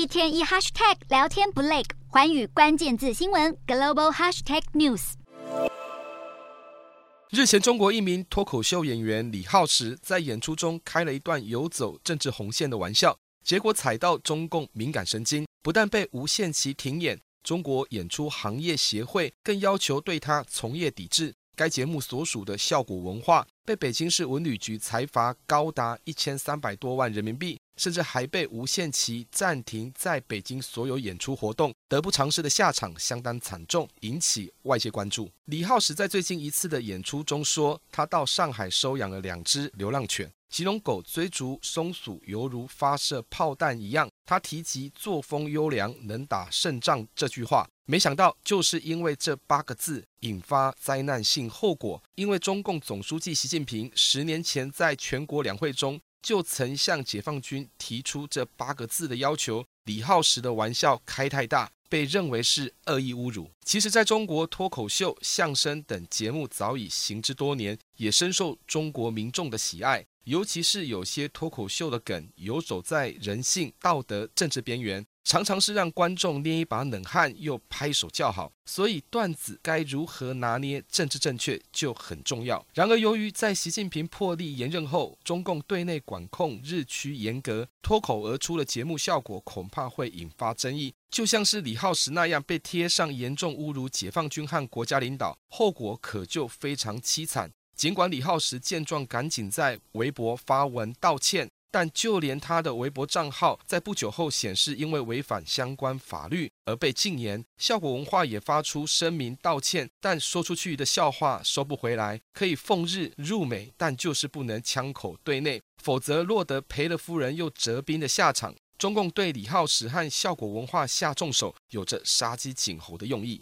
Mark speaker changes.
Speaker 1: 一天一 hashtag 聊天不累，寰宇关键字新闻 global hashtag news。
Speaker 2: 日前，中国一名脱口秀演员李浩石在演出中开了一段游走政治红线的玩笑，结果踩到中共敏感神经，不但被无限期停演，中国演出行业协会更要求对他从业抵制。该节目所属的效果文化被北京市文旅局裁罚高达一千三百多万人民币，甚至还被无限期暂停在北京所有演出活动，得不偿失的下场相当惨重，引起外界关注。李浩石在最近一次的演出中说，他到上海收养了两只流浪犬。形容狗追逐松鼠犹如发射炮弹一样。他提及作风优良、能打胜仗这句话，没想到就是因为这八个字引发灾难性后果。因为中共总书记习近平十年前在全国两会中就曾向解放军提出这八个字的要求。李浩石的玩笑开太大，被认为是恶意侮辱。其实，在中国脱口秀、相声等节目早已行之多年，也深受中国民众的喜爱。尤其是有些脱口秀的梗游走在人性、道德、政治边缘，常常是让观众捏一把冷汗又拍手叫好。所以段子该如何拿捏政治正确就很重要。然而，由于在习近平破例延任后，中共对内管控日趋严格，脱口而出的节目效果恐怕会引发争议。就像是李浩石那样被贴上严重侮辱解放军和国家领导，后果可就非常凄惨。尽管李浩石见状赶紧在微博发文道歉，但就连他的微博账号在不久后显示因为违反相关法律而被禁言。效果文化也发出声明道歉，但说出去的笑话收不回来。可以奉日入美，但就是不能枪口对内，否则落得赔了夫人又折兵的下场。中共对李浩石和效果文化下重手，有着杀鸡儆猴的用意。